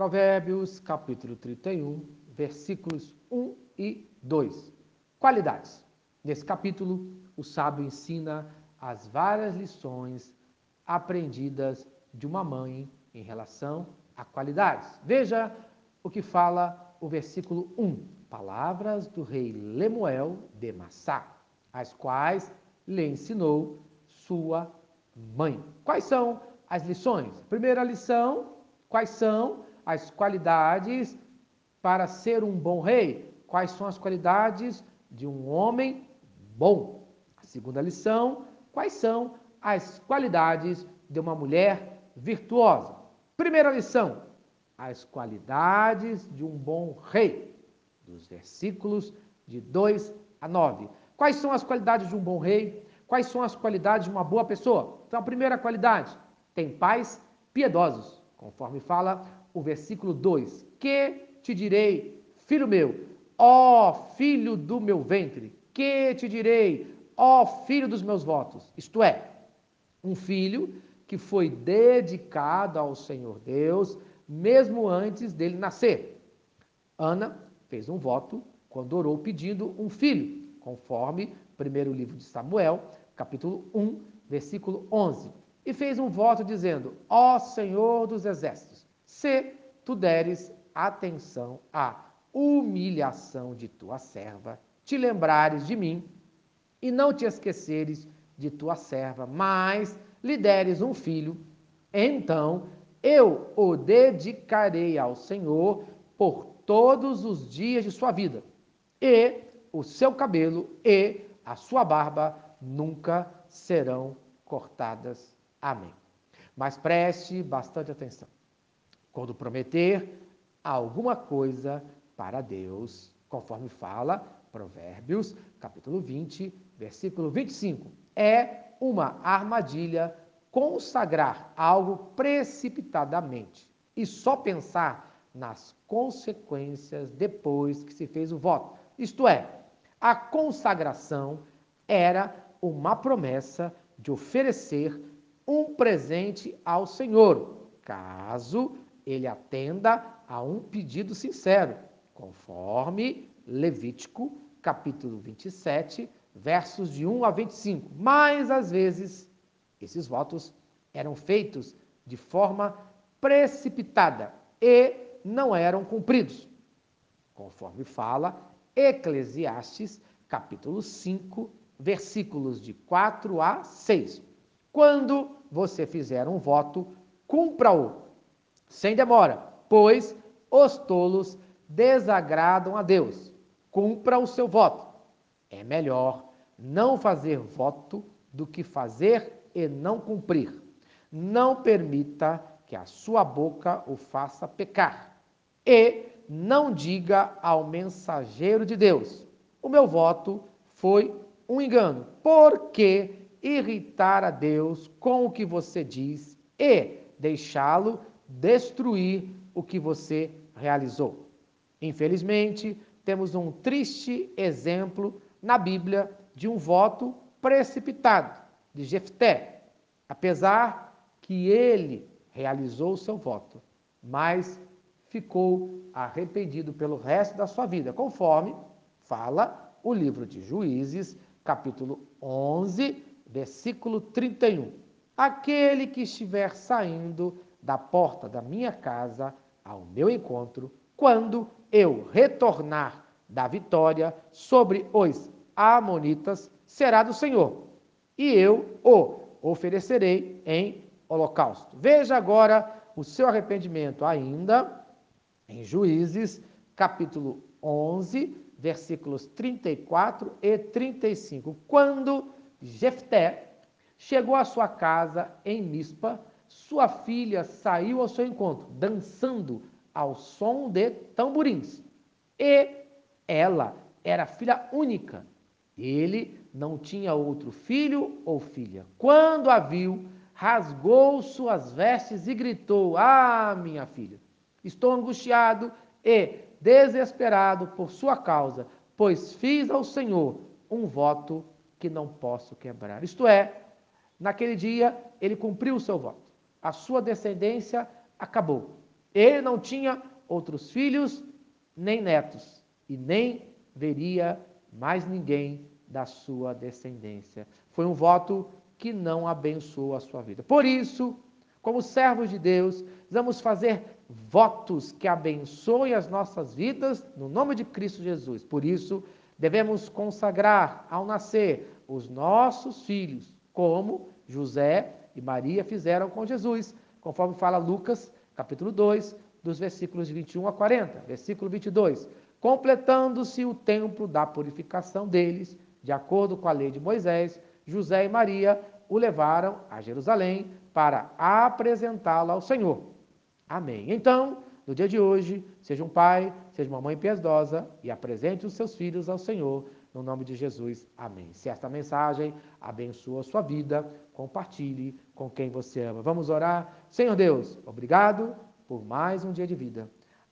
Provérbios, capítulo 31, versículos 1 e 2. Qualidades. Nesse capítulo, o sábio ensina as várias lições aprendidas de uma mãe em relação a qualidades. Veja o que fala o versículo 1. Palavras do rei Lemuel de Massá, as quais lhe ensinou sua mãe. Quais são as lições? Primeira lição, quais são as qualidades para ser um bom rei? Quais são as qualidades de um homem bom? A segunda lição, quais são as qualidades de uma mulher virtuosa? Primeira lição, as qualidades de um bom rei, dos versículos de 2 a 9. Quais são as qualidades de um bom rei? Quais são as qualidades de uma boa pessoa? Então, a primeira qualidade, tem pais piedosos, conforme fala o versículo 2: Que te direi, filho meu, ó filho do meu ventre, que te direi, ó filho dos meus votos? Isto é, um filho que foi dedicado ao Senhor Deus, mesmo antes dele nascer. Ana fez um voto quando orou pedindo um filho, conforme primeiro livro de Samuel, capítulo 1, versículo 11. E fez um voto dizendo: Ó Senhor dos exércitos, se tu deres atenção à humilhação de tua serva, te lembrares de mim e não te esqueceres de tua serva, mas lhe deres um filho, então eu o dedicarei ao Senhor por todos os dias de sua vida, e o seu cabelo e a sua barba nunca serão cortadas. Amém. Mas preste bastante atenção. Quando prometer alguma coisa para Deus, conforme fala Provérbios, capítulo 20, versículo 25, é uma armadilha consagrar algo precipitadamente e só pensar nas consequências depois que se fez o voto. Isto é, a consagração era uma promessa de oferecer um presente ao Senhor, caso ele atenda a um pedido sincero, conforme Levítico, capítulo 27, versos de 1 a 25. Mas, às vezes, esses votos eram feitos de forma precipitada e não eram cumpridos, conforme fala Eclesiastes, capítulo 5, versículos de 4 a 6. Quando você fizer um voto, cumpra-o, sem demora, pois os tolos desagradam a Deus. Cumpra o seu voto. É melhor não fazer voto do que fazer e não cumprir. Não permita que a sua boca o faça pecar. E não diga ao mensageiro de Deus: O meu voto foi um engano. Por que irritar a Deus com o que você diz e deixá-lo destruir o que você realizou? Infelizmente, temos um triste exemplo na Bíblia de um voto precipitado de Jefté, apesar que ele realizou o seu voto, mas ficou arrependido pelo resto da sua vida, conforme fala o livro de Juízes, capítulo 11, versículo 31. Aquele que estiver saindo da porta da minha casa ao meu encontro, quando eu retornar da vitória sobre os Amonitas, será do Senhor, e eu o oferecerei em holocausto. Veja agora o seu arrependimento ainda em Juízes, capítulo 11, versículos 34 e 35. Quando Jefté chegou à sua casa em Mispa, sua filha saiu ao seu encontro, dançando ao som de tamborins. E ela era filha única. Ele não tinha outro filho ou filha. Quando a viu, rasgou suas vestes e gritou: Ah, minha filha, estou angustiado e desesperado por sua causa, pois fiz ao Senhor um voto que não posso quebrar. Isto é, naquele dia ele cumpriu o seu voto. A sua descendência acabou. Ele não tinha outros filhos nem netos, e nem veria mais ninguém da sua descendência. Foi um voto que não abençoou a sua vida. Por isso, como servos de Deus, vamos fazer votos que abençoem as nossas vidas no nome de Cristo Jesus. Por isso, devemos consagrar ao nascer os nossos filhos, como José e Maria fizeram com Jesus, conforme fala Lucas, capítulo 2, dos versículos 21 a 40. Versículo 22. Completando-se o tempo da purificação deles, de acordo com a lei de Moisés, José e Maria o levaram a Jerusalém para apresentá-lo ao Senhor. Amém. Então, no dia de hoje, seja um pai, seja uma mãe piedosa e apresente os seus filhos ao Senhor, no nome de Jesus. Amém. Se esta mensagem abençoa a sua vida, compartilhe com quem você ama. Vamos orar? Senhor Deus, obrigado por mais um dia de vida.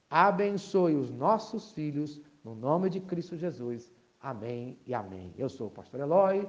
Abençoe os nossos filhos, no nome de Cristo Jesus. Amém e amém. Eu sou o pastor Eloy,